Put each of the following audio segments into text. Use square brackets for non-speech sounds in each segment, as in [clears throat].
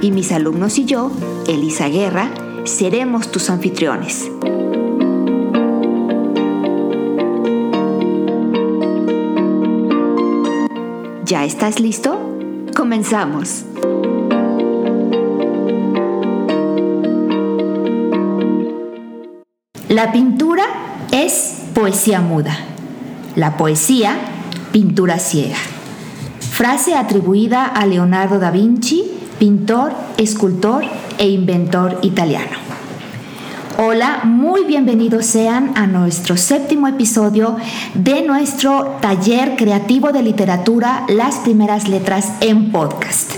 y mis alumnos y yo, Elisa Guerra, seremos tus anfitriones. ¿Ya estás listo? Comenzamos. La pintura es poesía muda. La poesía, pintura ciega. Frase atribuida a Leonardo da Vinci, pintor, escultor e inventor italiano. Hola, muy bienvenidos sean a nuestro séptimo episodio de nuestro taller creativo de literatura Las primeras letras en podcast.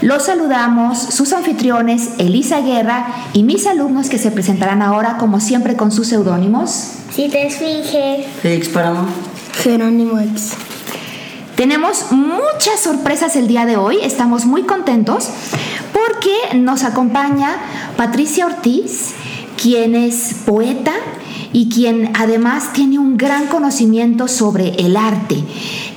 Los saludamos sus anfitriones Elisa Guerra y mis alumnos que se presentarán ahora como siempre con sus seudónimos. Si te esfinge. Félix Paramo. Jerónimo X. Tenemos muchas sorpresas el día de hoy, estamos muy contentos porque nos acompaña Patricia Ortiz, quien es poeta y quien además tiene un gran conocimiento sobre el arte.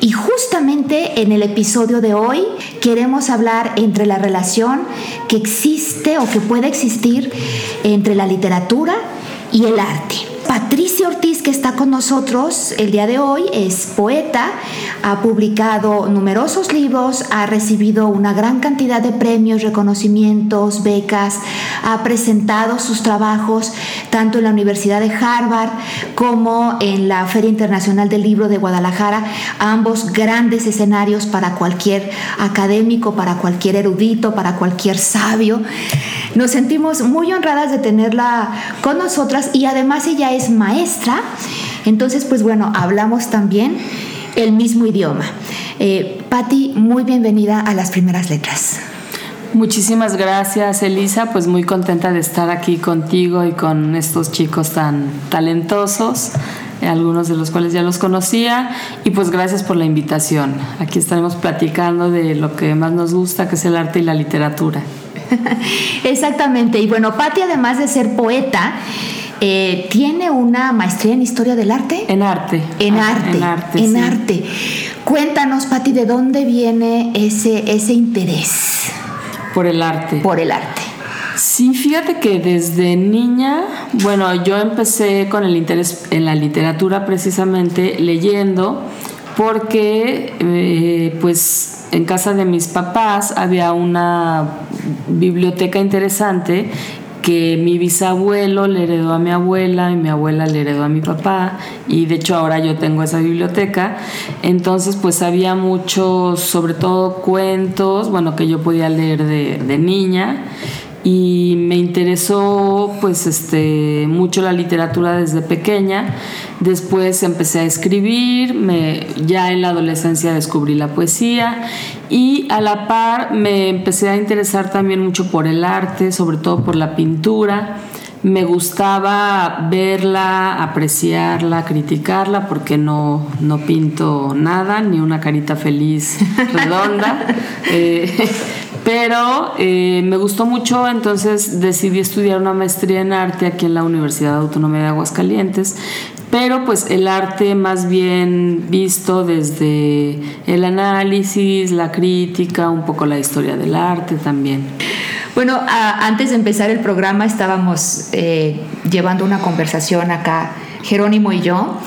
Y justamente en el episodio de hoy queremos hablar entre la relación que existe o que puede existir entre la literatura y el arte. Patricia Ortiz, que está con nosotros el día de hoy, es poeta, ha publicado numerosos libros, ha recibido una gran cantidad de premios, reconocimientos, becas, ha presentado sus trabajos tanto en la Universidad de Harvard como en la Feria Internacional del Libro de Guadalajara, ambos grandes escenarios para cualquier académico, para cualquier erudito, para cualquier sabio. Nos sentimos muy honradas de tenerla con nosotras y además ella es maestra, entonces pues bueno, hablamos también el mismo idioma. Eh, Patti, muy bienvenida a las primeras letras. Muchísimas gracias, Elisa. Pues muy contenta de estar aquí contigo y con estos chicos tan talentosos, algunos de los cuales ya los conocía. Y pues gracias por la invitación. Aquí estaremos platicando de lo que más nos gusta, que es el arte y la literatura. [laughs] Exactamente. Y bueno, Patti, además de ser poeta, eh, tiene una maestría en historia del arte. En arte. En arte. En arte. En arte. Cuéntanos, Patti, ¿de dónde viene ese, ese interés? Por el arte. Por el arte. Sí, fíjate que desde niña, bueno, yo empecé con el interés en la literatura precisamente leyendo porque eh, pues en casa de mis papás había una biblioteca interesante que mi bisabuelo le heredó a mi abuela y mi abuela le heredó a mi papá y de hecho ahora yo tengo esa biblioteca. Entonces pues había muchos, sobre todo cuentos, bueno, que yo podía leer de, de niña y me interesó pues este mucho la literatura desde pequeña después empecé a escribir me, ya en la adolescencia descubrí la poesía y a la par me empecé a interesar también mucho por el arte sobre todo por la pintura me gustaba verla, apreciarla, criticarla, porque no, no pinto nada, ni una carita feliz redonda. [laughs] Eh, pero eh, me gustó mucho, entonces decidí estudiar una maestría en arte aquí en la Universidad Autónoma de Aguascalientes. Pero pues el arte más bien visto desde el análisis, la crítica, un poco la historia del arte también. Bueno, antes de empezar el programa estábamos eh, llevando una conversación acá, Jerónimo y yo.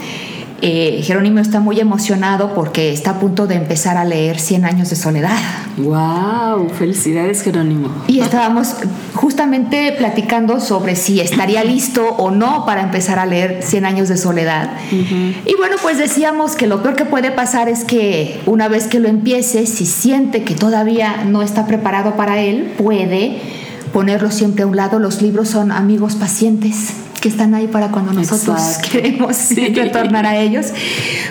Eh, Jerónimo está muy emocionado porque está a punto de empezar a leer Cien años de soledad. ¡Wow! Felicidades, Jerónimo. Y estábamos justamente platicando sobre si estaría listo o no para empezar a leer Cien años de soledad. Y bueno, pues decíamos que lo peor que puede pasar es que una vez que lo empiece, si siente que todavía no está preparado para él, puede ponerlo siempre a un lado. Los libros son amigos pacientes que están ahí para cuando nosotros [laughs] queremos [laughs] retornar a ellos.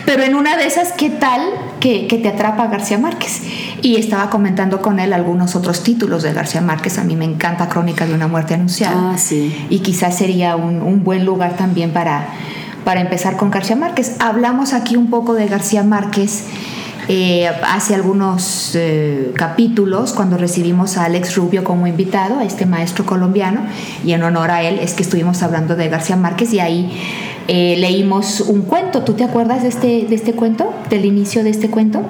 Pero en una de esas, ¿qué tal que, te atrapa García Márquez. Y estaba comentando con él algunos otros títulos de García Márquez. A mí me encanta Crónica de una muerte anunciada. Ah, sí. Y quizás sería un, buen lugar también para, para empezar con García Márquez. Hablamos aquí un poco de García Márquez. Eh, hace algunos eh, capítulos cuando recibimos a Alex Rubio como invitado, a este maestro colombiano, y en honor a él es que estuvimos hablando de García Márquez y ahí eh, leímos un cuento. ¿Tú te acuerdas de este, de este cuento? ¿Del inicio de este cuento?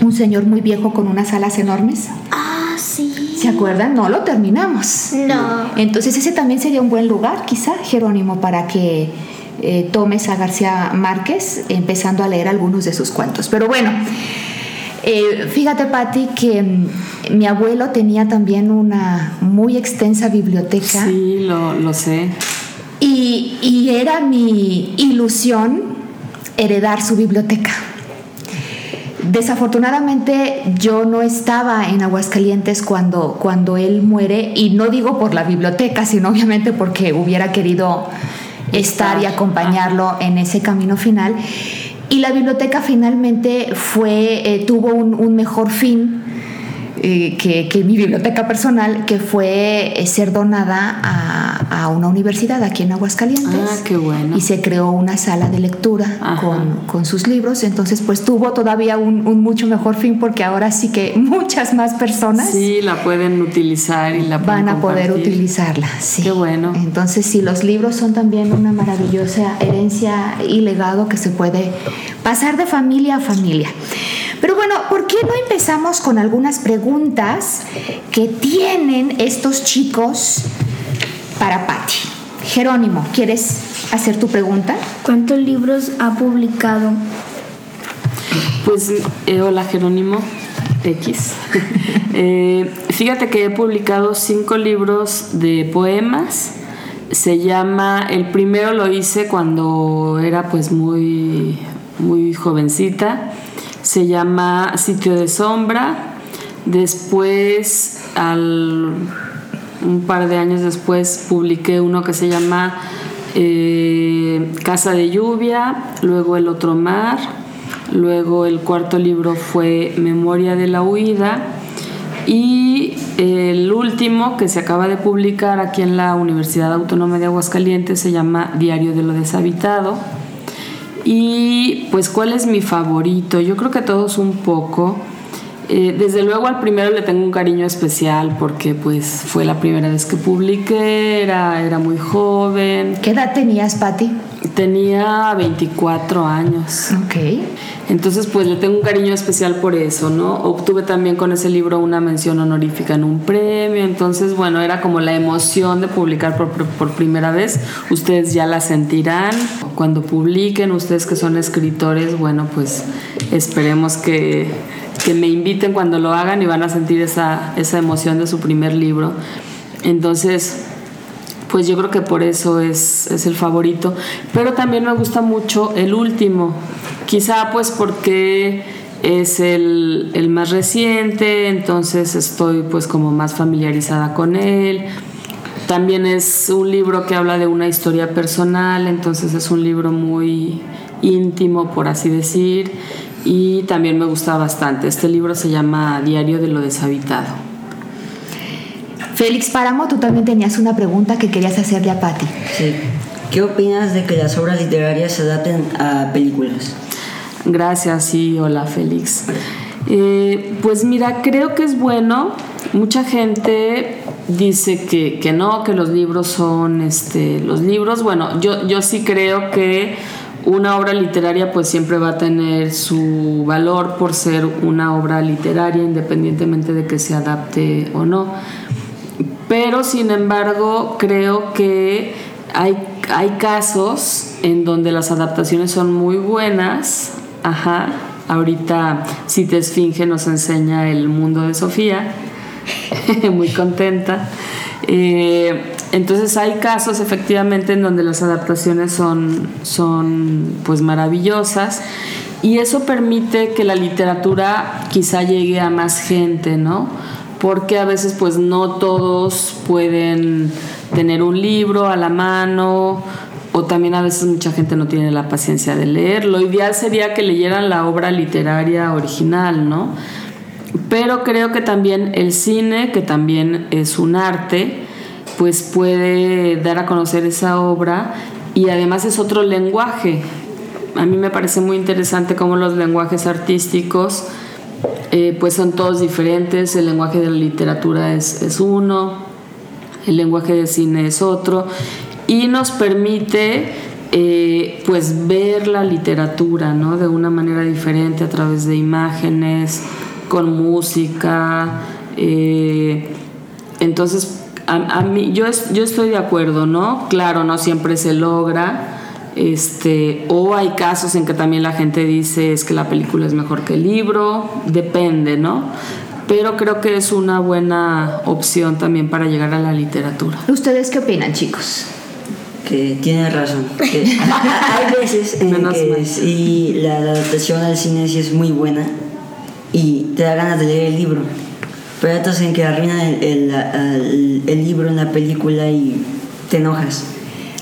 Un señor muy viejo con unas alas enormes. Ah, sí. ¿Se acuerdan? No lo terminamos. No. Entonces ese también sería un buen lugar, quizá, Jerónimo, para que eh, tomes a García Márquez, empezando a leer algunos de sus cuentos. Pero bueno, eh, fíjate, Patti, que mm, mi abuelo tenía también una muy extensa biblioteca. Sí, lo, lo sé. Y, era mi ilusión heredar su biblioteca. Desafortunadamente yo no estaba en Aguascalientes cuando, cuando él muere y no digo por la biblioteca, sino obviamente porque hubiera querido estar y acompañarlo en ese camino final. Y la biblioteca finalmente fue, eh, tuvo un, un, mejor fin eh, que, mi biblioteca personal, que fue eh, ser donada a, a, una universidad aquí en Aguascalientes. Ah, qué bueno. Y se creó una sala de lectura con, con, sus libros. Entonces, pues tuvo todavía un, un, mucho mejor fin porque ahora sí que muchas más personas. Sí, la pueden utilizar y la van a poder utilizarla. Sí. Qué bueno. Entonces, sí, los libros son también una maravillosa herencia y legado que se puede pasar de familia a familia. Pero bueno, ¿por qué no empezamos con algunas preguntas que tienen estos chicos para Patti? Jerónimo, ¿quieres hacer tu pregunta? ¿Cuántos libros ha publicado? Pues, eh, hola Jerónimo X. [laughs] Eh, fíjate que he publicado cinco libros de poemas. Se llama, el primero lo hice cuando era pues muy, muy jovencita se llama Sitio de Sombra. Después, al, un par de años después, publiqué uno que se llama eh, Casa de Lluvia, luego El Otro Mar, luego el cuarto libro fue Memoria de la Huida y el último que se acaba de publicar aquí en la Universidad Autónoma de Aguascalientes se llama Diario de lo Deshabitado. Y pues, ¿cuál es mi favorito? Yo creo que todos un poco. Eh, desde luego al primero le tengo un cariño especial porque pues fue la primera vez que publiqué, era, era muy joven. ¿Qué edad tenías, Patti? Tenía 24 años. Ok. Entonces, pues le tengo un cariño especial por eso, ¿no? Obtuve también con ese libro una mención honorífica en un premio, entonces, bueno, era como la emoción de publicar por, por primera vez. Ustedes ya la sentirán. Cuando publiquen, ustedes que son escritores, bueno, pues esperemos que, que me inviten cuando lo hagan y van a sentir esa, esa emoción de su primer libro. Entonces, pues yo creo que por eso es, es, el favorito. Pero también me gusta mucho el último, Quizá pues porque es el, el, más reciente, entonces estoy pues como más familiarizada con él. También es un libro que habla de una historia personal, entonces es un libro muy íntimo, por así decir, y también me gusta bastante. Este libro se llama Diario de lo Deshabitado. Félix Páramo, tú también tenías una pregunta que querías hacerle a Patti. Sí. ¿Qué opinas de que las obras literarias se adapten a películas? Gracias y hola Félix. Eh, pues mira, creo que es bueno. Mucha gente dice que, que, no, que los libros son este, los libros. Bueno, yo, yo sí creo que una obra literaria pues siempre va a tener su valor por ser una obra literaria independientemente de que se adapte o no. Pero sin embargo creo que hay, hay casos en donde las adaptaciones son muy buenas Ajá, ahorita si te esfinge nos enseña el mundo de Sofía, [laughs] muy contenta. Eh, entonces hay casos efectivamente en donde las adaptaciones son, son pues maravillosas y eso permite que la literatura quizá llegue a más gente, ¿no? Porque a veces pues no todos pueden tener un libro a la mano o también a veces mucha gente no tiene la paciencia de leer. Lo ideal sería que leyeran la obra literaria original, ¿no? Pero creo que también el cine, que también es un arte, pues puede dar a conocer esa obra y además es otro lenguaje. A mí me parece muy interesante cómo los lenguajes artísticos eh, pues son todos diferentes, el lenguaje de la literatura es, es uno, el lenguaje de cine es otro y nos permite eh, pues ver la literatura ¿no? de una manera diferente a través de imágenes, con música. Eh, entonces, a, mí, yo, yo estoy de acuerdo, ¿no? Claro, no siempre se logra. Este, o hay casos en que también la gente dice es que la película es mejor que el libro, depende, ¿no? Pero creo que es una buena opción también para llegar a la literatura. ¿Ustedes qué opinan, chicos? que tiene razón. [laughs] hay veces en que sí, la, adaptación al cine sí es muy buena y te da ganas de leer el libro. Pero en que arruinan el, el, libro en la película y te enojas.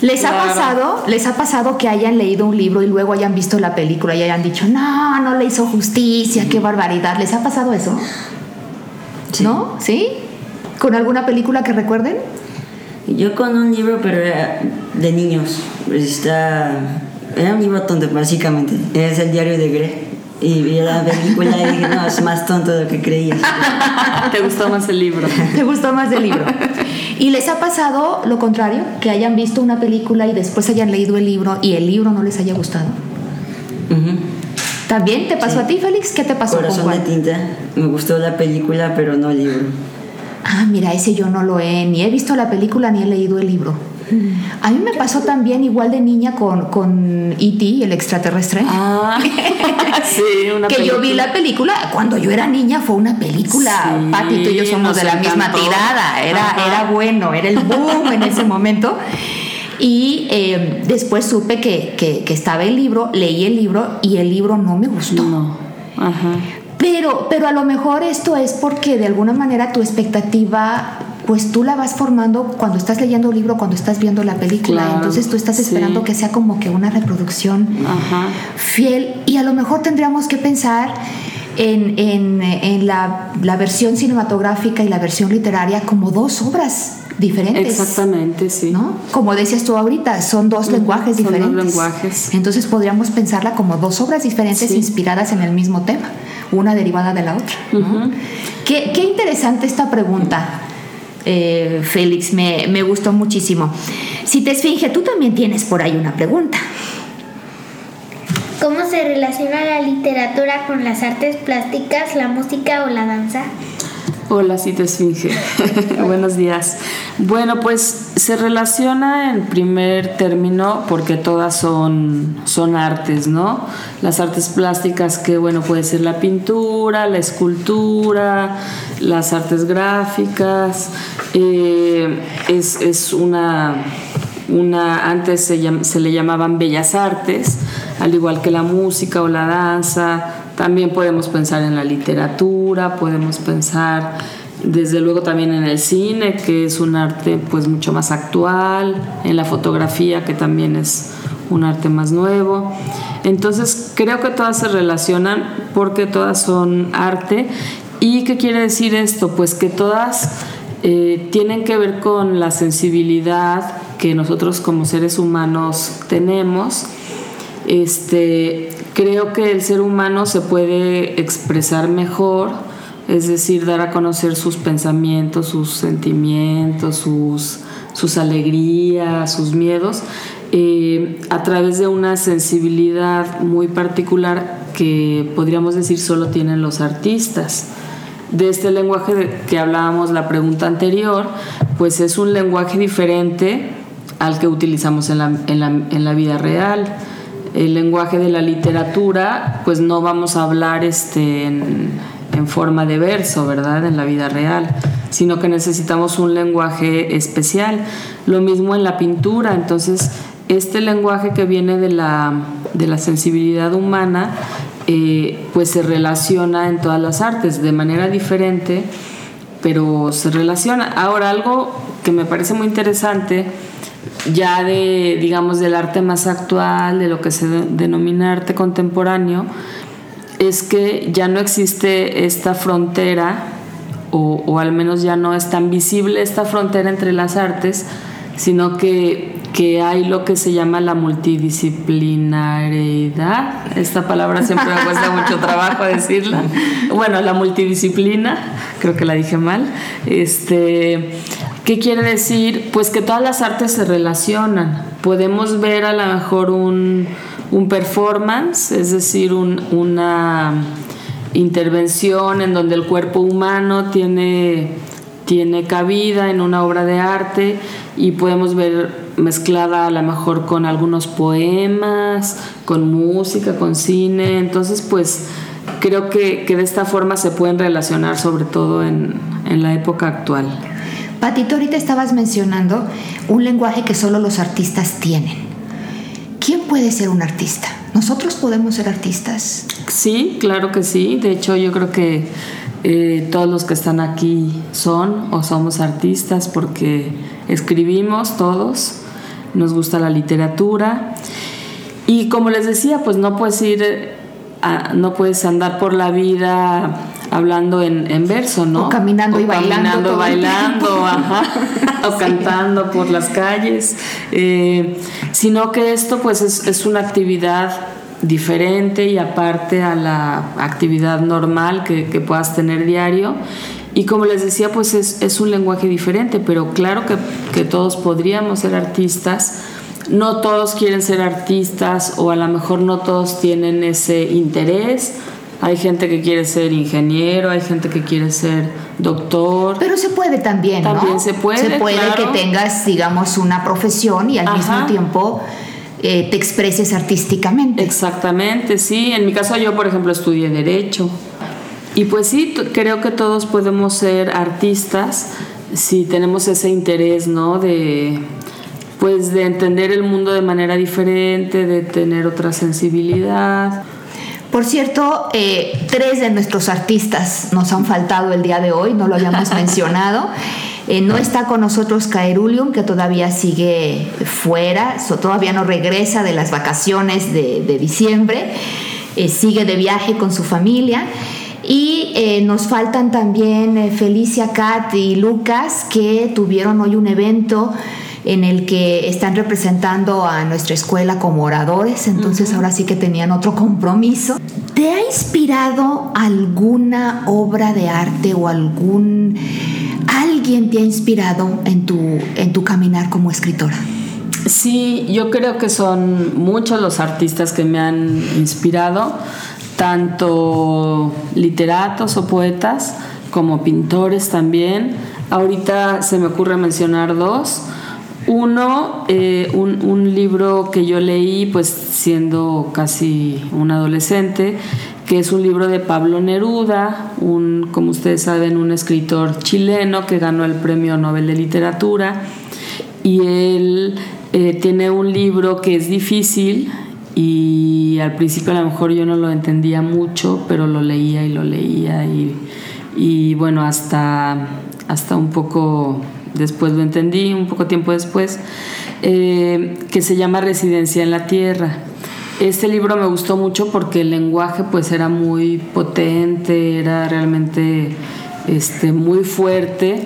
¿Les ha pasado, les ha pasado que hayan leído un libro y luego hayan visto la película y hayan dicho, no, no le hizo justicia, qué barbaridad? ¿Les ha pasado eso? ¿No? ¿Sí? ¿Con alguna película que recuerden? Yo con un libro, pero era de niños. Está, era un libro tonto, básicamente. Es el diario de Grey. Y vi la película y dije, no, es más tonto de lo que creías. [laughs] ¿Te gustó más el libro? ¿Te gustó más el libro? ¿Y les ha pasado lo contrario? Que hayan visto una película y después hayan leído el libro y el libro no les haya gustado. ¿También te pasó a ti, Félix? ¿Qué te pasó Corazón de tinta. Me gustó la película, pero no el libro ah, mira, ese yo no lo he, ni he visto la película ni he leído el libro. A mí me pasó también igual de niña con, con E.T., el extraterrestre. Ah, [laughs] sí, una Que yo vi la película, cuando yo era niña fue una película, sí, Patito y yo somos de la misma tirada, era, era bueno, era el boom en ese momento. Y eh, después supe que, que, que, estaba el libro, leí el libro y el libro no me gustó. No. Ajá. Pero, pero a lo mejor esto es porque de alguna manera tu expectativa pues tú la vas formando cuando estás leyendo un libro, cuando estás viendo la película. Entonces tú estás esperando que sea como que una reproducción fiel. Y a lo mejor tendríamos que pensar en, en, en la, la, versión cinematográfica y la versión literaria como dos obras diferentes. Exactamente, sí. ¿no? Como decías tú ahorita, son dos lenguajes son diferentes. Dos lenguajes. Entonces podríamos pensarla como dos obras diferentes inspiradas en el mismo tema una derivada de la otra. qué, interesante esta pregunta, eh, Félix, me, me gustó muchísimo. Si te esfinge, tú también tienes por ahí una pregunta. ¿Cómo se relaciona la literatura con las artes plásticas, la música o la danza? Hola, te Esfinge. [laughs] Buenos días. Bueno, pues se relaciona en primer término porque todas son, son artes, ¿no? Las artes plásticas que, bueno, puede ser la pintura, la escultura, las artes gráficas. Eh, es, una, una, antes se, se le llamaban bellas artes, al igual que la música o la danza también podemos pensar en la literatura, podemos pensar desde luego también en el cine, que es un arte pues mucho más actual, en la fotografía, que también es un arte más nuevo. Entonces creo que todas se relacionan porque todas son arte. ¿Y qué quiere decir esto? Pues que todas eh, tienen que ver con la sensibilidad que nosotros como seres humanos tenemos. Este, Creo que el ser humano se puede expresar mejor, es decir, dar a conocer sus pensamientos, sus sentimientos, sus, sus alegrías, sus miedos, eh, a través de una sensibilidad muy particular que podríamos decir solo tienen los artistas. De este lenguaje que hablábamos la pregunta anterior, pues es un lenguaje diferente al que utilizamos en la, en la, en la vida real el lenguaje de la literatura, pues no vamos a hablar este, en, forma de verso, ¿verdad? En la vida real, sino que necesitamos un lenguaje especial. Lo mismo en la pintura, entonces este lenguaje que viene de la, sensibilidad humana, eh, pues se relaciona en todas las artes de manera diferente, pero se relaciona. Ahora, algo que me parece muy interesante ya de, digamos, del arte más actual, de lo que se denomina arte contemporáneo, es que ya no existe esta frontera, o, o al menos ya no es tan visible esta frontera entre las artes, sino que que hay lo que se llama la multidisciplinariedad. Esta palabra siempre me cuesta [laughs] mucho trabajo decirla. Bueno, la multidisciplina, creo que la dije mal. Este, ¿Qué quiere decir? Pues que todas las artes se relacionan. Podemos ver a lo mejor un, un performance, es decir, un, una intervención en donde el cuerpo humano tiene, tiene cabida en una obra de arte y podemos ver mezclada a lo mejor con algunos poemas, con música, con cine. Entonces, pues creo que, de esta forma se pueden relacionar sobre todo en, en la época actual. Patito, ahorita estabas mencionando un lenguaje que solo los artistas tienen. ¿Quién puede ser un artista? ¿Nosotros podemos ser artistas? Sí, claro que sí. De hecho, yo creo que eh, todos los que están aquí son o somos artistas porque escribimos todos nos gusta la literatura. Y como les decía, pues no puedes ir, no puedes andar por la vida hablando en, verso, ¿no? O caminando y bailando. Caminando, bailando, ajá, [laughs] o cantando por las calles. Eh, sino que esto pues es, es, una actividad diferente y aparte a la actividad normal que, que puedas tener diario y como les decía, pues es, es un lenguaje diferente, pero claro que, que, todos podríamos ser artistas. No todos quieren ser artistas o a lo mejor no todos tienen ese interés. Hay gente que quiere ser ingeniero, hay gente que quiere ser doctor. Pero se puede también, ¿no? También se puede. Se puede que tengas, digamos, una profesión y al mismo tiempo eh, te expreses artísticamente. Exactamente, sí. En mi caso yo, por ejemplo, estudié derecho. Y pues sí, creo que todos podemos ser artistas si tenemos ese interés, ¿no? De pues de entender el mundo de manera diferente, de tener otra sensibilidad. Por cierto, eh, tres de nuestros artistas nos han faltado el día de hoy, no lo habíamos [laughs] mencionado. Eh, no está con nosotros Caerulium, que todavía sigue fuera, todavía no regresa de las vacaciones de, diciembre, eh, sigue de viaje con su familia. Y eh, nos faltan también eh, Felicia, Kat y Lucas, que tuvieron hoy un evento en el que están representando a nuestra escuela como oradores, entonces ahora sí que tenían otro compromiso. ¿Te ha inspirado alguna obra de arte o algún alguien te ha inspirado en tu en tu caminar como escritora? Sí, yo creo que son muchos los artistas que me han inspirado tanto literatos o poetas como pintores también. Ahorita se me ocurre mencionar dos. Uno, eh, un, libro que yo leí pues siendo casi un adolescente, que es un libro de Pablo Neruda, un, como ustedes saben, un escritor chileno que ganó el Premio Nobel de Literatura. Y él eh, tiene un libro que es difícil, y al principio a lo mejor yo no lo entendía mucho, pero lo leía y lo leía y, y bueno, hasta, hasta un poco después lo entendí, un poco tiempo después, eh, que se llama Residencia en la Tierra. Este libro me gustó mucho porque el lenguaje pues era muy potente, era realmente este, muy fuerte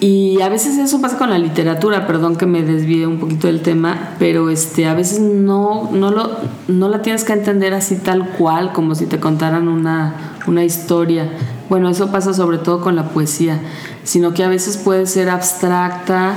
y a veces eso pasa con la literatura, perdón que me desvíe un poquito del tema, pero este, a veces no, no, lo, no la tienes que entender así tal cual, como si te contaran una, una historia. Bueno, eso pasa sobre todo con la poesía, sino que a veces puede ser abstracta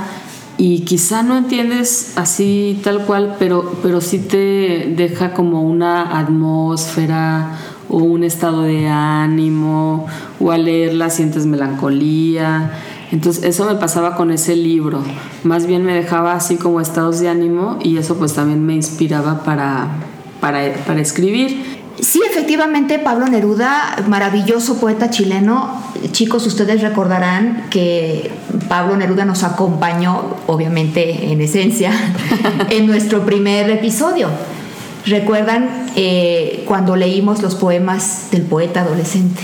y quizá no entiendes así tal cual, pero, pero sí te deja como una atmósfera o un estado de ánimo, o al leerla sientes melancolía entonces eso me pasaba con ese libro. Más bien me dejaba así como estados de ánimo y eso pues también me inspiraba para, para, escribir. Sí, efectivamente, Pablo Neruda, maravilloso poeta chileno. Chicos, ustedes recordarán que Pablo Neruda nos acompañó, obviamente en esencia, [laughs] en nuestro primer episodio. ¿Recuerdan eh, cuando leímos los poemas del poeta adolescente?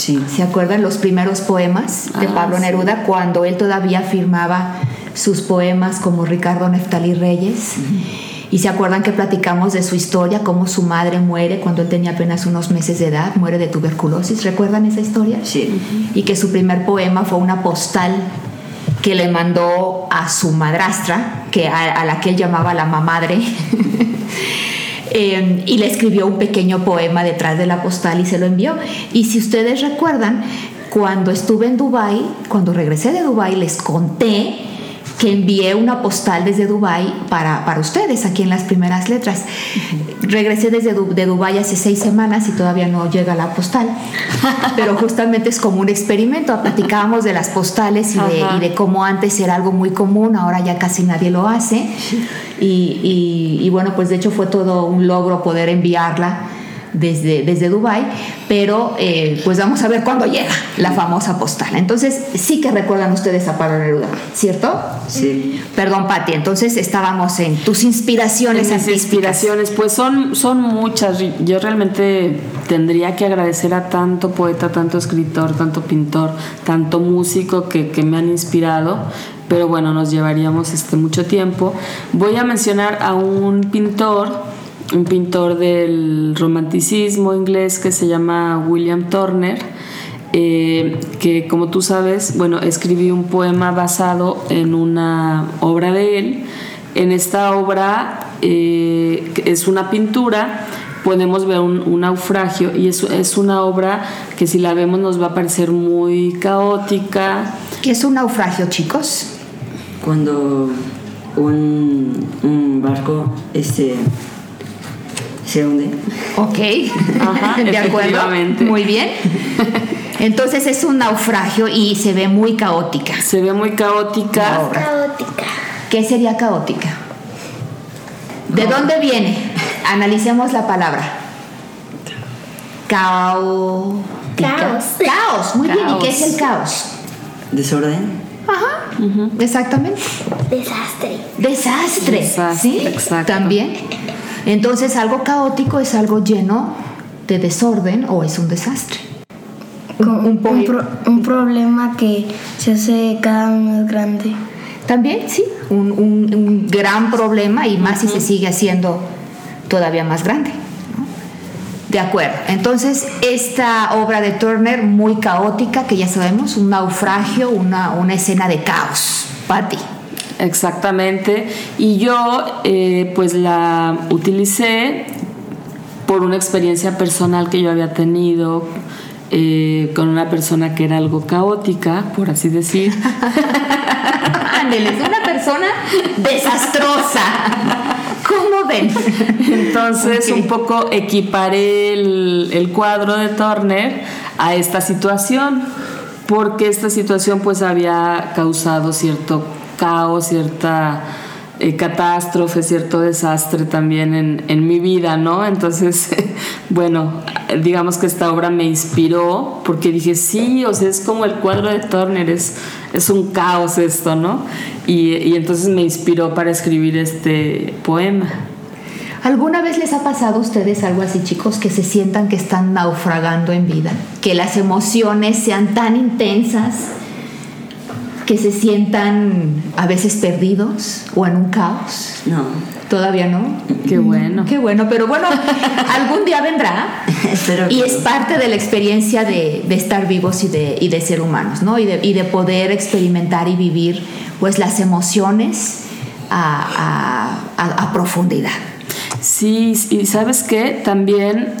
¿Se acuerdan los primeros poemas de ah, Pablo Neruda cuando él todavía firmaba sus poemas como Ricardo Neftalí Reyes. Y se acuerdan que platicamos de su historia, cómo su madre muere cuando él tenía apenas unos meses de edad, muere de tuberculosis. ¿Recuerdan esa historia? Sí. Y que su primer poema fue una postal que le mandó a su madrastra, que a, la que él llamaba la mamadre. [laughs] Eh, y le escribió un pequeño poema detrás de la postal y se lo envió. Y si ustedes recuerdan, cuando estuve en Dubai, cuando regresé de Dubai, les conté que envié una postal desde Dubai para, para ustedes, aquí en las primeras letras. Regresé desde de Dubai hace seis semanas y todavía no llega la postal, [laughs] pero justamente es como un experimento. Platicábamos de las postales y de, y de, cómo antes era algo muy común, ahora ya casi nadie lo hace. Y, y, y bueno, pues de hecho fue todo un logro poder enviarla desde, desde Dubái, pero eh, pues vamos a ver cuándo llega la famosa postal. Entonces, sí que recuerdan ustedes a Pablo Neruda, ¿cierto? Sí. Perdón, Pati, entonces estábamos en tus inspiraciones. En inspiraciones, pues son, son muchas. Yo realmente tendría que agradecer a tanto poeta, tanto escritor, tanto pintor, tanto músico que, que me han inspirado pero bueno, nos llevaríamos este mucho tiempo. Voy a mencionar a un pintor un pintor del romanticismo inglés que se llama William Turner, eh, que como tú sabes, bueno, escribí un poema basado en una obra de él. En esta obra eh, es una pintura, podemos ver un, naufragio y es, es, una obra que si la vemos nos va a parecer muy caótica. ¿Qué es un naufragio, chicos? Cuando un, un barco este, se hunde. Ok, [laughs] de acuerdo. Muy bien. Entonces es un naufragio y se ve muy caótica. Se ve muy caótica. Caótica. ¿Qué sería caótica? ¿De dónde viene? Analicemos la palabra. Caos. Caos. Caos, muy bien. ¿Y qué es el caos? Desorden. Ajá, exactamente. Desastre. Desastre. Desastre, ¿Sí? exacto. También. Entonces algo caótico es algo lleno de desorden o es un desastre. Un, un, pro, un problema que se hace cada vez más grande. También, sí, un, un gran problema y más uh -huh. si se sigue haciendo todavía más grande. De acuerdo. Entonces, esta obra de Turner, muy caótica, que ya sabemos, un naufragio, una, una escena de caos. Patti. Exactamente. Y yo eh, pues la utilicé por una experiencia personal que yo había tenido eh, con una persona que era algo caótica, por así decir. [laughs] Ándeles, una persona desastrosa. [laughs] Entonces okay. un poco equiparé el, el cuadro de Turner a esta situación, porque esta situación pues había causado cierto caos, cierta eh, catástrofe, cierto desastre también en, en, mi vida, ¿no? Entonces, [laughs] bueno, digamos que esta obra me inspiró porque dije, sí, o sea, es como el cuadro de Turner, es, es un caos esto, ¿no? Y, y entonces me inspiró para escribir este poema. ¿Alguna vez les ha pasado a ustedes algo así, chicos, que se sientan que están naufragando en vida? Que las emociones sean tan intensas que se sientan a veces perdidos o en un caos. No. Todavía no. Qué bueno. Qué bueno, pero bueno, [laughs] algún día vendrá. [laughs] Espero y que es parte de la experiencia de, de estar vivos y de, y de, ser humanos, ¿no? Y de, y de, poder experimentar y vivir pues las emociones a, a, a, a profundidad. Sí, y sabes qué, también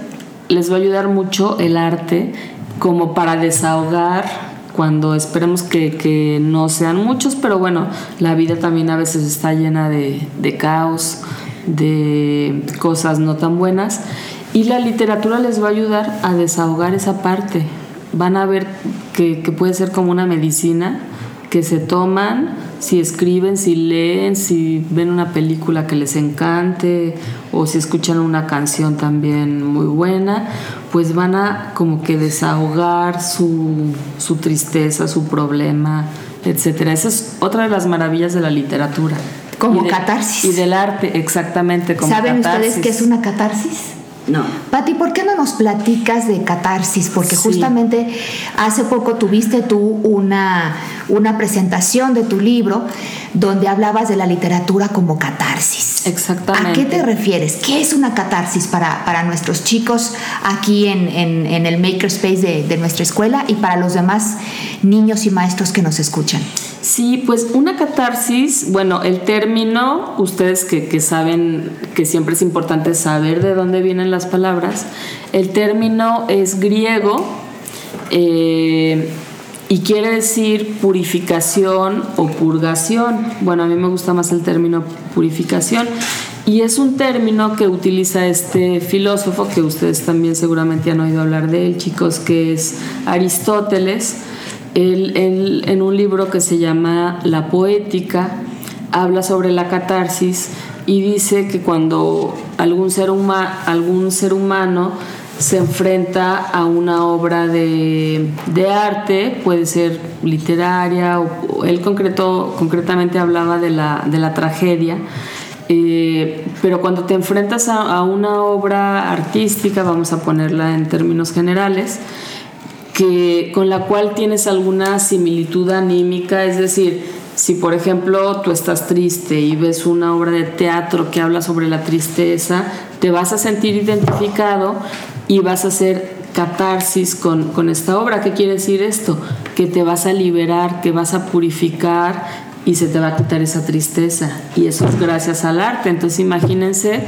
les va a ayudar mucho el arte como para desahogar cuando esperemos que, que, no sean muchos, pero bueno, la vida también a veces está llena de, de, caos, de cosas no tan buenas, y la literatura les va a ayudar a desahogar esa parte. Van a ver que, que puede ser como una medicina que se toman, si escriben, si leen, si ven una película que les encante o si escuchan una canción también muy buena, pues van a como que desahogar su, su tristeza, su problema, etcétera. Esa es otra de las maravillas de la literatura. Como y de, catarsis. Y del arte, exactamente. Como ¿Saben catarsis. ustedes qué es una catarsis? No. Pati, ¿por qué no nos platicas de catarsis? Porque Sí. justamente hace poco tuviste tú una, una presentación de tu libro donde hablabas de la literatura como catarsis. Exactamente. ¿A qué te refieres? ¿Qué es una catarsis para, para nuestros chicos aquí en, en- en el makerspace de, de nuestra escuela y para los demás niños y maestros que nos escuchan? Sí, pues una catarsis, bueno, el término, ustedes que, que saben que siempre es importante saber de dónde vienen las palabras, el término es griego eh, y quiere decir purificación o purgación. Bueno, a mí me gusta más el término purificación y es un término que utiliza este filósofo que ustedes también seguramente han oído hablar de él, chicos, que es Aristóteles. Él, en un libro que se llama La Poética, habla sobre la catarsis y dice que cuando algún ser, huma- algún ser humano se enfrenta a una obra de, de arte, puede ser literaria, o, él concretamente hablaba de la, de la tragedia, eh, pero cuando te enfrentas a, a una obra artística, vamos a ponerla en términos generales, que, con la cual tienes alguna similitud anímica, es decir, si por ejemplo tú estás triste y ves una obra de teatro que habla sobre la tristeza, te vas a sentir identificado y vas a hacer catarsis con, con esta obra. ¿Qué quiere decir esto? Que te vas a liberar, que vas a purificar y se te va a quitar esa tristeza. Y eso es gracias al arte. Entonces imagínense,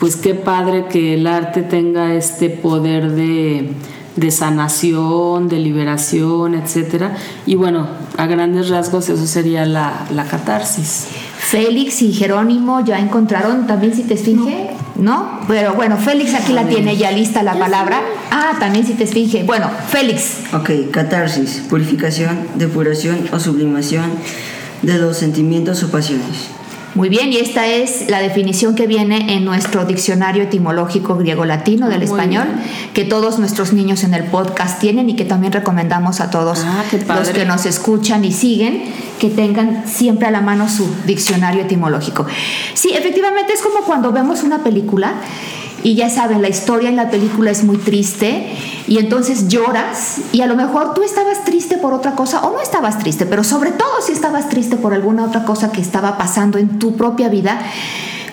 pues qué padre que el arte tenga este poder de de sanación, de liberación, etcétera. Y bueno, a grandes rasgos eso sería la, la catarsis. Félix y Jerónimo ya encontraron también si te esfinge, ¿no? Pero bueno, Félix aquí la tiene ya lista la palabra. Ah, también si te esfinge. Bueno, Félix, Ok, catarsis, purificación, depuración o sublimación de los sentimientos o pasiones. Muy bien, y esta es la definición que viene en nuestro diccionario etimológico griego-latino del Muy español, que todos nuestros niños en el podcast tienen y que también recomendamos a todos Ah, los que nos escuchan y siguen, que tengan siempre a la mano su diccionario etimológico. Sí, efectivamente es como cuando vemos una película y ya saben, la historia en la película es muy triste y entonces lloras y a lo mejor tú estabas triste por otra cosa o no estabas triste, pero sobre todo si estabas triste por alguna otra cosa que estaba pasando en tu propia vida.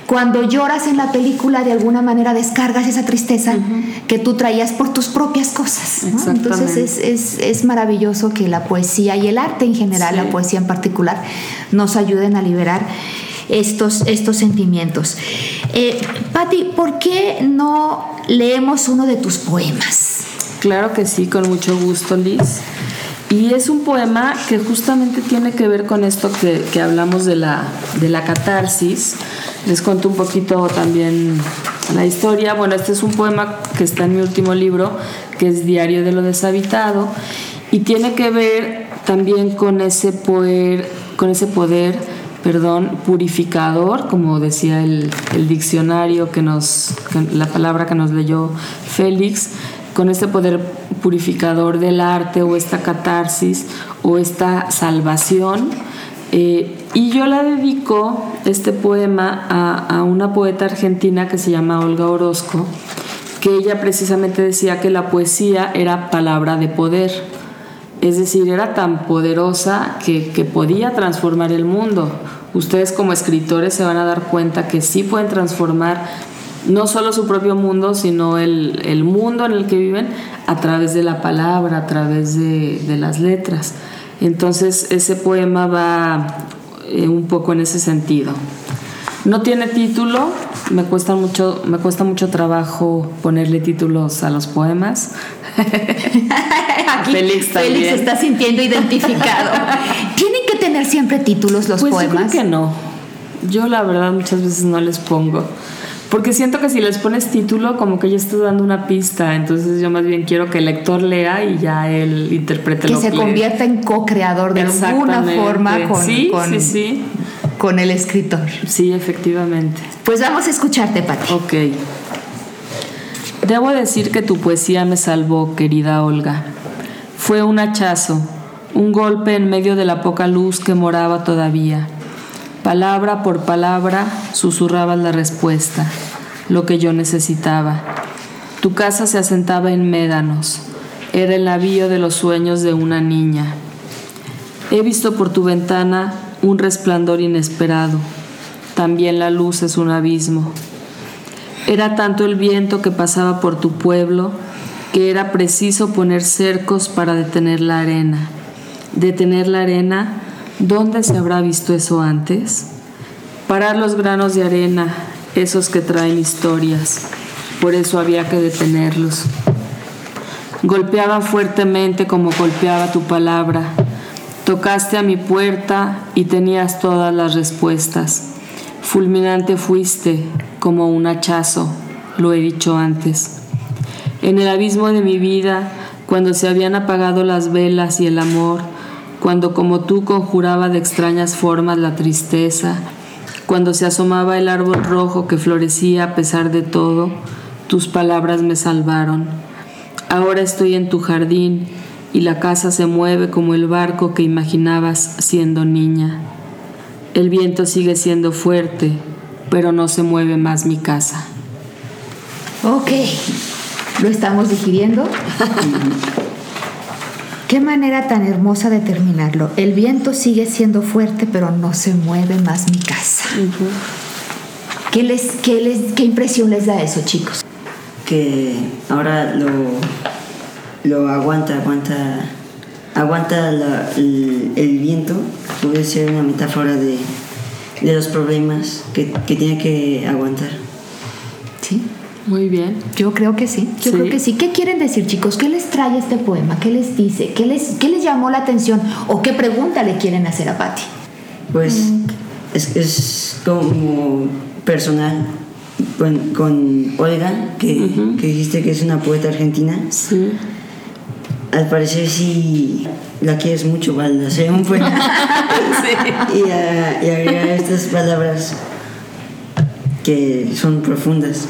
Cuando lloras en la película, de alguna manera descargas esa tristeza que tú traías por tus propias cosas. Entonces es, es- es maravilloso que la poesía y el arte en general, Sí. la poesía en particular, nos ayuden a liberar estos, estos sentimientos. Eh, ¿por qué no leemos uno de tus poemas? Claro que sí, con mucho gusto, Liz. Y es un poema que justamente tiene que ver con esto que, que hablamos de la, de la catarsis. Les cuento un poquito también la historia. Bueno, este es un poema que está en mi último libro, que es Diario de lo Deshabitado, y tiene que ver también con ese poder, con ese poder perdón, purificador, como decía el, diccionario que nos, la palabra que nos leyó Félix, con este poder purificador del arte o esta catarsis o esta salvación. Eh, y yo la dedico, este poema, a, una poeta argentina que se llama Olga Orozco, que ella precisamente decía que la poesía era palabra de poder. Es decir, era tan poderosa que podía transformar el mundo. Ustedes como escritores se van a dar cuenta que sí pueden transformar no solo su propio mundo, sino el, el mundo en el que viven a través de la palabra, a través de, de las letras. Entonces ese poema va eh, un poco en ese sentido. No tiene título, me cuesta mucho, me cuesta mucho trabajo ponerle títulos a los poemas. [laughs] Aquí Félix está sintiendo identificado. [laughs] ¿Tienen que tener siempre títulos los Pues yo poemas? creo que no. Yo la verdad muchas veces no les pongo. Porque siento que si les pones título, como que ya estás dando una pista. Entonces yo más bien quiero que el lector lea y ya él interprete que lo se que convierta en co-creador de alguna forma con, Sí, con- sí, sí. con el escritor. Sí, efectivamente. Pues vamos a escucharte, Pati. Ok. Debo decir que tu poesía me salvó, querida Olga. Fue un hachazo, un golpe en medio de la poca luz que moraba todavía. Palabra por palabra susurrabas la respuesta, lo que yo necesitaba. Tu casa se asentaba en médanos. Era el navío de los sueños de una niña. He visto por tu ventana un resplandor inesperado. También la luz es un abismo. Era tanto el viento que pasaba por tu pueblo que era preciso poner cercos para detener la arena. Detener la arena, ¿dónde se habrá visto eso antes? Parar los granos de arena, esos que traen historias. Por eso había que detenerlos. Golpeaba fuertemente como golpeaba tu palabra. Tocaste a mi puerta y tenías todas las respuestas. Fulminante fuiste como un hachazo, lo he dicho antes. En el abismo de mi vida, cuando se habían apagado las velas y el amor, cuando como tú conjuraba de extrañas formas la tristeza, cuando se asomaba el árbol rojo que florecía a pesar de todo, tus palabras me salvaron. Ahora estoy en tu jardín y la casa se mueve como el barco que imaginabas siendo niña. El viento sigue siendo fuerte, pero no se mueve más mi casa. Ok, lo estamos digiriendo. [laughs] Qué manera tan hermosa de terminarlo. El viento sigue siendo fuerte, pero no se mueve más mi casa. ¿Qué, les, qué, les, ¿Qué impresión les da eso, chicos? Que ahora lo, lo aguanta, aguanta, aguanta la- el, el viento. Puede ser una metáfora de, de los problemas que, que tiene que aguantar. Sí, Muy bien. yo creo que sí. Yo Sí. creo que sí. ¿Qué quieren decir, chicos? ¿Qué les trae este poema? ¿Qué les dice? ¿Qué les, qué les llamó la atención? ¿O qué pregunta le quieren hacer a Patti? Pues es, es como personal con, con Olga, que, que dijiste que es una poeta argentina. Sí. Al parecer sí la quieres mucho, Valda. Hacer un poema y, a- y agregar estas palabras que son profundas.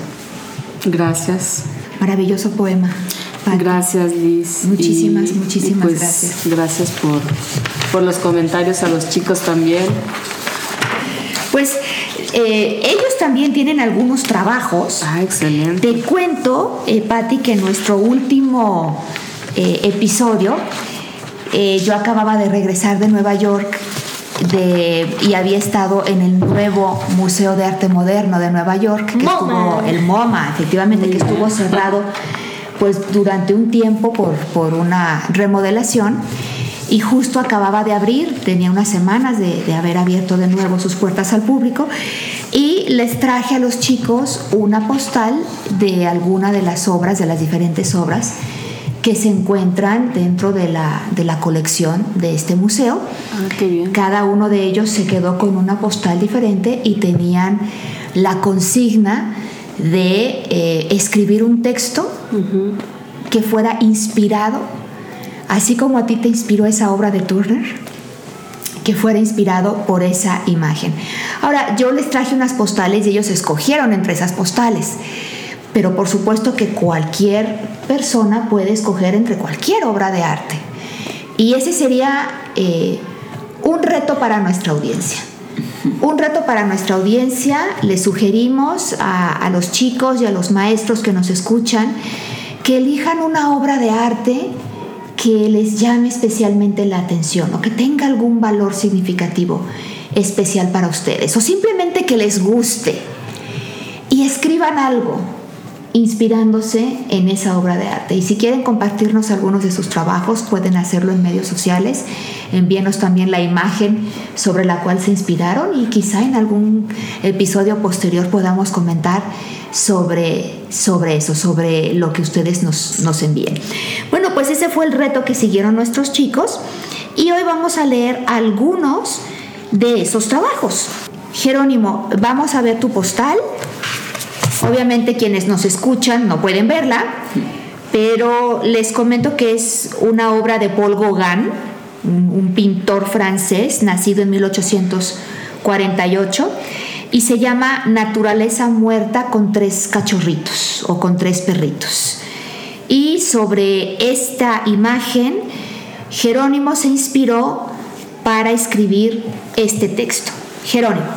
Gracias. Maravilloso poema. Patti. Gracias, Liz. Muchísimas, muchísimas pues, gracias. Gracias por, por los comentarios a los chicos también. Pues eh, ellos también tienen algunos trabajos. Ah, excelente. Te cuento, eh, Patti, que en nuestro último eh, episodio eh, yo acababa de regresar de Nueva York de, y había estado en el nuevo Museo de Arte Moderno de Nueva York, que MoMA. estuvo, el MoMA, efectivamente, que estuvo cerrado pues durante un tiempo por, por una remodelación y justo acababa de abrir, tenía unas semanas de, de haber abierto de nuevo sus puertas al público y les traje a los chicos una postal de alguna de las obras, de las diferentes obras que se encuentran dentro de la, de la colección de este museo. Ah, qué bien. Cada uno de ellos se quedó con una postal diferente y tenían la consigna de eh, escribir un texto que fuera inspirado, así como a ti te inspiró esa obra de Turner, que fuera inspirado por esa imagen. Ahora, yo les traje unas postales y ellos escogieron entre esas postales, pero por supuesto que cualquier persona puede escoger entre cualquier obra de arte. Y ese sería eh, un reto para nuestra audiencia. Un reto para nuestra audiencia. Les sugerimos a, a los chicos y a los maestros que nos escuchan que elijan una obra de arte que les llame especialmente la atención o que tenga algún valor significativo especial para ustedes o simplemente que les guste y escriban algo inspirándose en esa obra de arte. Y si quieren compartirnos algunos de sus trabajos, pueden hacerlo en medios sociales. Envíenos también la imagen sobre la cual se inspiraron y quizá en algún episodio posterior podamos comentar sobre, sobre eso, sobre lo que ustedes nos, nos envíen. Bueno, pues ese fue el reto que siguieron nuestros chicos y hoy vamos a leer algunos de esos trabajos. Jerónimo, vamos a ver tu postal. Obviamente quienes nos escuchan no pueden verla, pero les comento que es una obra de Paul Gauguin, un, pintor francés nacido en 1848 y se llama Naturaleza muerta con tres cachorritos o con tres perritos. Y sobre esta imagen, Jerónimo se inspiró para escribir este texto. Jerónimo.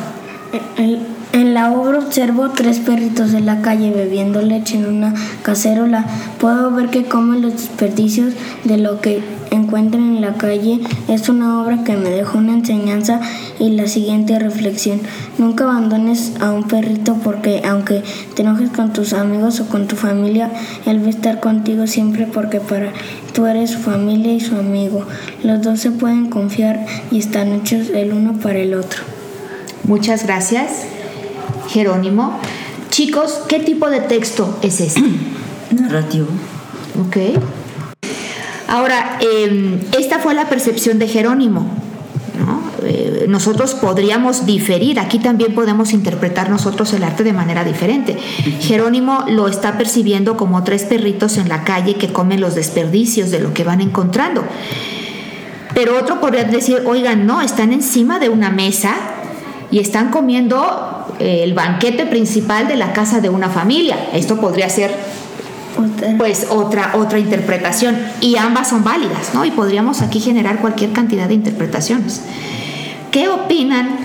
En la obra observo tres perritos de la calle bebiendo leche en una cacerola. Puedo ver que comen los desperdicios de lo que encuentran en la calle. Es una obra que me dejó una enseñanza y la siguiente reflexión. Nunca abandones a un perrito porque aunque te enojes con tus amigos o con tu familia, él va a estar contigo siempre porque para tú eres su familia y su amigo. Los dos se pueden confiar y están hechos el uno para el otro. Muchas gracias. Jerónimo. Chicos, ¿qué tipo de texto es este? [clears throat] Narrativo. Ok. Ahora, eh, esta fue la percepción de Jerónimo. ¿no? Eh, nosotros podríamos diferir, aquí también podemos interpretar nosotros el arte de manera diferente. Jerónimo lo está percibiendo como tres perritos en la calle que comen los desperdicios de lo que van encontrando. Pero otro podría decir, oigan, no, están encima de una mesa y están comiendo el banquete principal de la casa de una familia. Esto podría ser pues otra otra interpretación y ambas son válidas, ¿no? Y podríamos aquí generar cualquier cantidad de interpretaciones. ¿Qué opinan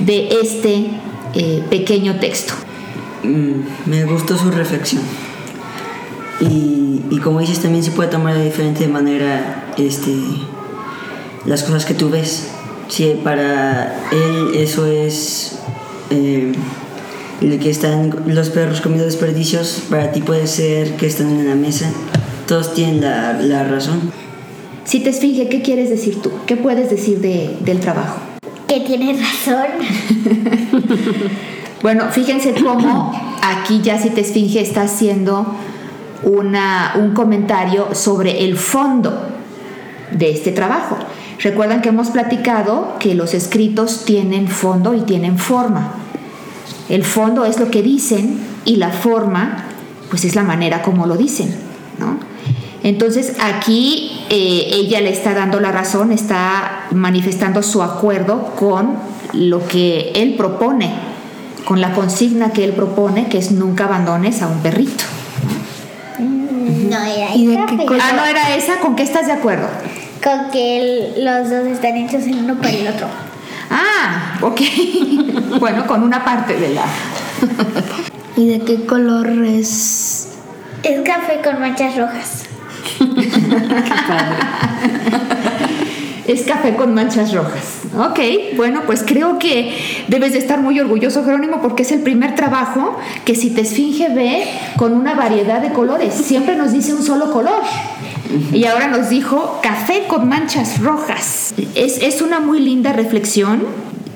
de este eh, pequeño texto? Mm, me gustó su reflexión. Y, y, como dices, también se puede tomar de diferente manera este, las cosas que tú ves. Si para él eso es eh, que están los perros comiendo desperdicios, para ti puede ser que están en la mesa. Todos tienen la, la razón. Si te esfinge, ¿qué quieres decir tú? ¿Qué puedes decir de, del trabajo? Que tienes razón. [laughs] bueno, fíjense cómo aquí ya si te esfinge está haciendo una, un comentario sobre el fondo de este trabajo. Recuerdan que hemos platicado que los escritos tienen fondo y tienen forma. El fondo es lo que dicen y la forma, pues es la manera como lo dicen, ¿no? Entonces aquí eh, ella le está dando la razón, está manifestando su acuerdo con lo que él propone, con la consigna que él propone, que es nunca abandones a un perrito. No era esa. Ah, no era esa, ¿con qué estás de acuerdo? Con que los dos están hechos el uno para el otro. Ah, ok. [laughs] bueno, con una parte de la. ¿Y de qué color es? Es café con manchas rojas. [laughs] Es café con manchas rojas. Ok, bueno, pues creo que debes de estar muy orgulloso, Jerónimo, porque es el primer trabajo que si te esfinge ve con una variedad de colores. Siempre nos dice un solo color. [laughs] Y ahora nos dijo café con manchas rojas. Es, es una muy linda reflexión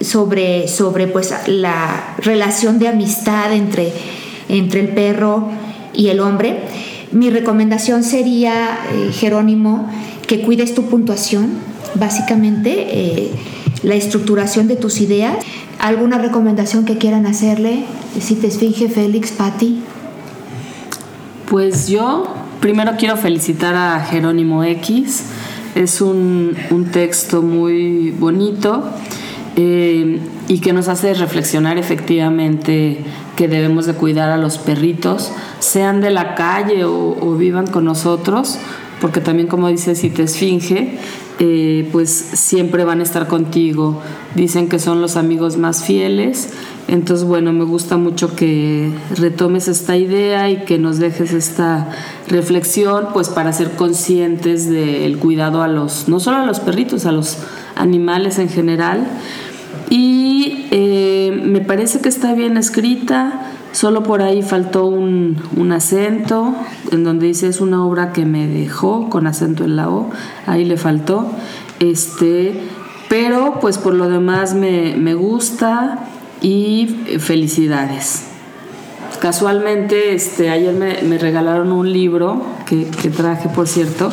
sobre, sobre pues, la relación de amistad entre, entre el perro y el hombre. Mi recomendación sería, eh, Jerónimo, que cuides tu puntuación, básicamente eh, la estructuración de tus ideas. ¿Alguna recomendación que quieran hacerle? Si te esfinge Félix, Patti. Pues yo primero quiero felicitar a Jerónimo X. Es un, un texto muy bonito eh, y que nos hace reflexionar efectivamente que debemos de cuidar a los perritos, sean de la calle o, o vivan con nosotros, porque también como dice si te esfinge, eh, pues siempre van a estar contigo. Dicen que son los amigos más fieles. Entonces, bueno, me gusta mucho que retomes esta idea y que nos dejes esta reflexión, pues para ser conscientes del cuidado a los, no solo a los perritos, a los animales en general. Y eh, me parece que está bien escrita, solo por ahí faltó un, un, acento, en donde dice es una obra que me dejó con acento en la O, ahí le faltó. Este, pero pues por lo demás me, me gusta y felicidades. Casualmente, este, ayer me, me regalaron un libro que, que traje, por cierto,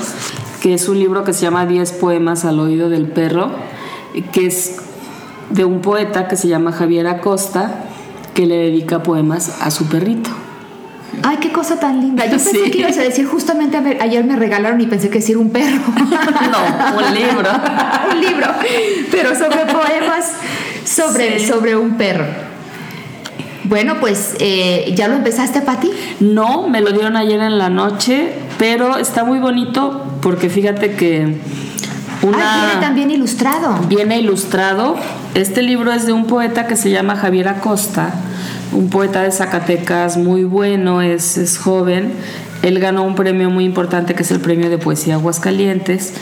que es un libro que se llama 10 poemas al oído del perro, que es de un poeta que se llama Javier Acosta, que le dedica poemas a su perrito. Ay, qué cosa tan linda. Yo [laughs] pensé sí. que ibas a decir, justamente ayer me regalaron y pensé que decir un perro. [laughs] no, un libro. [laughs] un libro, pero sobre poemas sobre, sí. sobre un perro. Bueno, pues, eh, ¿ya lo empezaste, Pati? No, me lo dieron ayer en la noche, pero está muy bonito porque fíjate que una, ah, viene también ilustrado. Viene ilustrado. Este libro es de un poeta que se llama Javier Acosta un poeta de Zacatecas muy bueno, es, es joven. Él ganó un premio muy importante que es el Premio de Poesía Aguascalientes.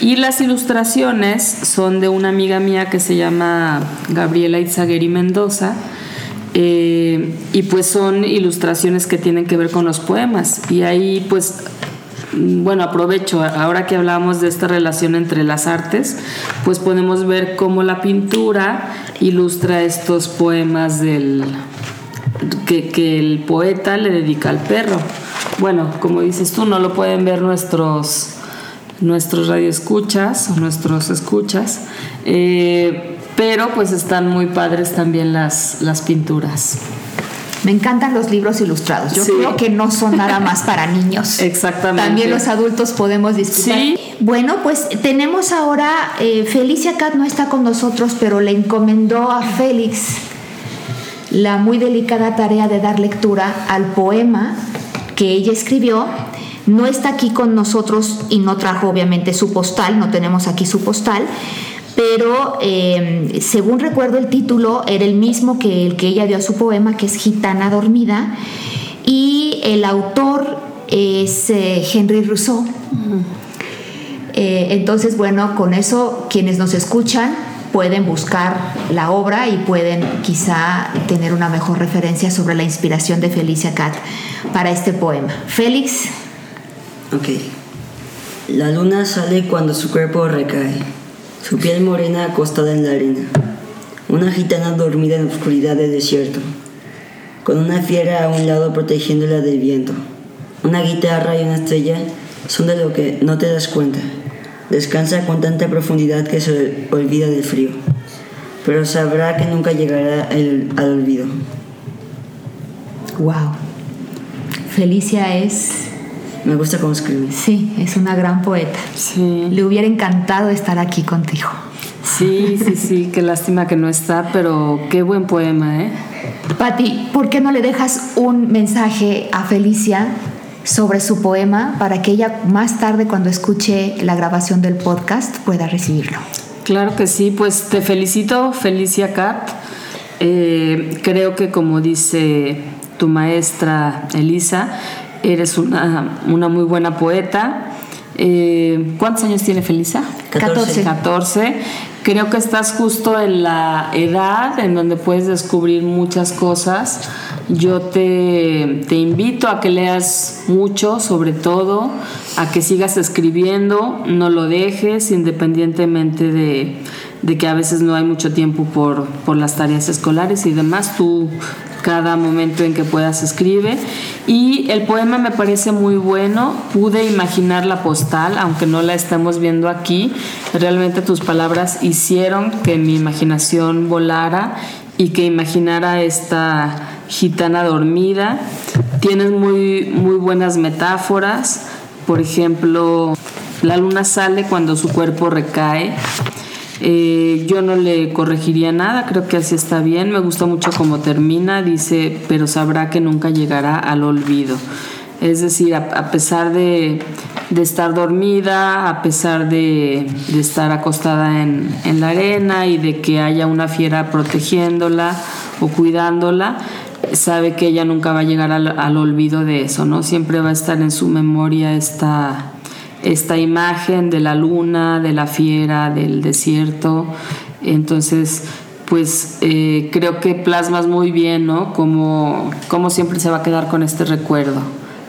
Y las ilustraciones son de una amiga mía que se llama Gabriela Itzagueri Mendoza. Eh, y pues son ilustraciones que tienen que ver con los poemas. Y ahí pues bueno, aprovecho, ahora que hablamos de esta relación entre las artes, pues podemos ver cómo la pintura ilustra estos poemas del, que, que el poeta le dedica al perro. Bueno, como dices tú, no lo pueden ver nuestros nuestros radioescuchas o nuestros escuchas, eh, pero pues están muy padres también las, las pinturas. Me encantan los libros ilustrados. Yo creo que no son nada más para [laughs] niños. Exactamente. También los adultos podemos disfrutar. Sí. Bueno, pues tenemos ahora, eh, Felicia Cat no está con nosotros, pero le encomendó a Félix la muy delicada tarea de dar lectura al poema que ella escribió no está aquí con nosotros y no trajo obviamente su postal, no tenemos aquí su postal, pero eh, según recuerdo el título era el mismo que el que ella dio a su poema, que es Gitana Dormida, y el autor es eh, Henry Rousseau. Eh, entonces, bueno, con eso quienes nos escuchan pueden buscar la obra y pueden quizá tener una mejor referencia sobre la inspiración de Felicia Cat para este poema. Félix. Ok. La luna sale cuando su cuerpo recae, su piel morena acostada en la arena. Una gitana dormida en la oscuridad del desierto, con una fiera a un lado protegiéndola del viento. Una guitarra y una estrella son de lo que no te das cuenta. Descansa con tanta profundidad que se olvida del frío, pero sabrá que nunca llegará el, al olvido. Wow. Felicia es me gusta cómo escribe. Sí, es una gran poeta. Sí. Le hubiera encantado estar aquí contigo. Sí, sí, sí, qué lástima que no está, pero qué buen poema, ¿eh? Patti, ¿por qué no le dejas un mensaje a Felicia sobre su poema para que ella más tarde, cuando escuche la grabación del podcast, pueda recibirlo? Claro que sí, pues te felicito, Felicia Cat. Eh, creo que como dice tu maestra Elisa, eres una, una muy buena poeta. Eh, ¿Cuántos años tiene Felisa? 14. 14. Creo que estás justo en la edad en donde puedes descubrir muchas cosas. Yo te, te invito a que leas mucho, sobre todo, a que sigas escribiendo, no lo dejes, independientemente de, de que a veces no hay mucho tiempo por, por las tareas escolares y demás. Tú cada momento en que puedas escribe. Y el poema me parece muy bueno. Pude imaginar la postal, aunque no la estamos viendo aquí. Realmente tus palabras hicieron que mi imaginación volara y que imaginara esta gitana dormida. Tienes muy, muy buenas metáforas. Por ejemplo, la luna sale cuando su cuerpo recae. Eh, yo no le corregiría nada, creo que así está bien. Me gusta mucho cómo termina, dice, pero sabrá que nunca llegará al olvido. Es decir, a, pesar de, estar dormida, a pesar de, estar acostada en, la arena y de que haya una fiera protegiéndola o cuidándola, sabe que ella nunca va a llegar al, al olvido de eso, ¿no? Siempre va a estar en su memoria esta esta imagen de la luna, de la fiera, del desierto. Entonces, pues eh, creo que plasmas muy bien, ¿no? Como, como siempre se va a quedar con este recuerdo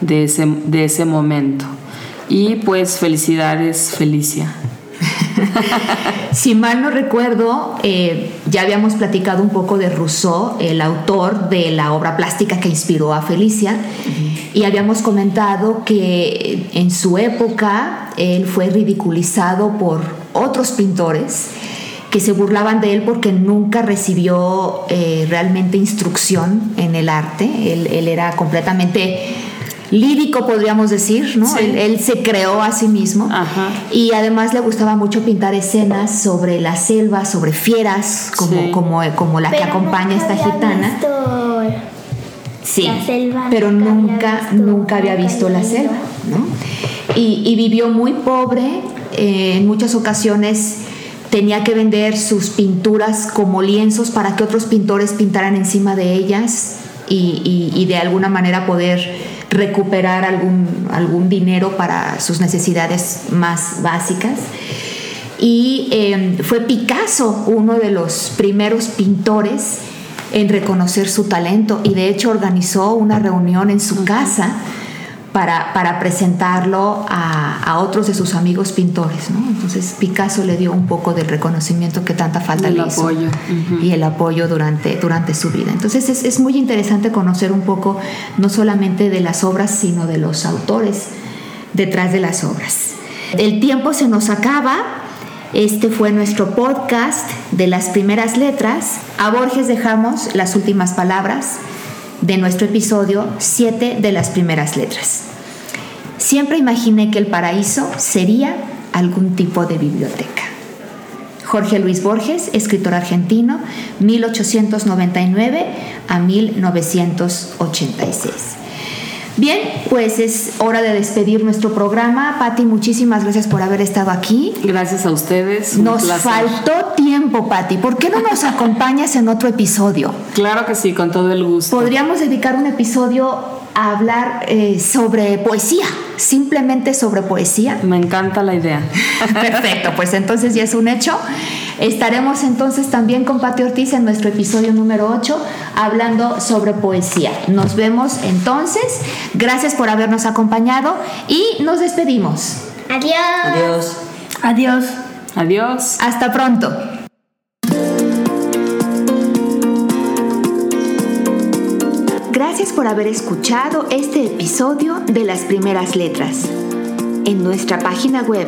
de ese, de ese momento. Y pues felicidades, Felicia. [laughs] si mal no recuerdo, eh, ya habíamos platicado un poco de Rousseau, el autor de la obra plástica que inspiró a Felicia, y habíamos comentado que en su época él fue ridiculizado por otros pintores que se burlaban de él porque nunca recibió eh, realmente instrucción en el arte. Él, él era completamente lírico, podríamos decir, ¿no? Él, se creó a sí mismo. Y además le gustaba mucho pintar escenas sobre la selva, sobre fieras, como, como, como la que acompaña a esta gitana. Sí, pero nunca, nunca había visto la selva, ¿no? Y, vivió muy pobre, eh, en muchas ocasiones tenía que vender sus pinturas como lienzos para que otros pintores pintaran encima de ellas y, de alguna manera poder recuperar algún, algún dinero para sus necesidades más básicas. Y em, fue Picasso uno de los primeros pintores en reconocer su talento y de hecho organizó una reunión en su casa para, presentarlo a, otros de sus amigos pintores. Entonces Picasso le dio un poco del reconocimiento que tanta falta le hizo apoyo. y el apoyo durante, durante su vida. Entonces es, es, muy interesante conocer un poco no solamente de las obras, sino de los autores detrás de las obras. El tiempo se nos acaba. Este fue nuestro podcast de las primeras letras. A Borges dejamos las últimas palabras de nuestro episodio 7 de las primeras letras. Siempre imaginé que el paraíso sería algún tipo de biblioteca. Jorge Luis Borges, escritor argentino, 1899 a 1986. Bien, pues es hora de despedir nuestro programa. Patti, muchísimas gracias por haber estado aquí. Gracias a ustedes. Nos faltó tiempo, Patti. ¿Por qué no nos [laughs] acompañas en otro episodio? Claro que sí, con todo el gusto. Podríamos dedicar un episodio a hablar eh, sobre poesía, simplemente sobre poesía. Me encanta la idea. [laughs] Perfecto, pues entonces ya es un hecho. Estaremos entonces también con Pati Ortiz en nuestro episodio número 8 hablando sobre poesía. Nos vemos entonces. Gracias por habernos acompañado y nos despedimos. Adiós. Adiós. Adiós. Adiós. Hasta pronto. Gracias por haber escuchado este episodio de Las Primeras Letras. En nuestra página web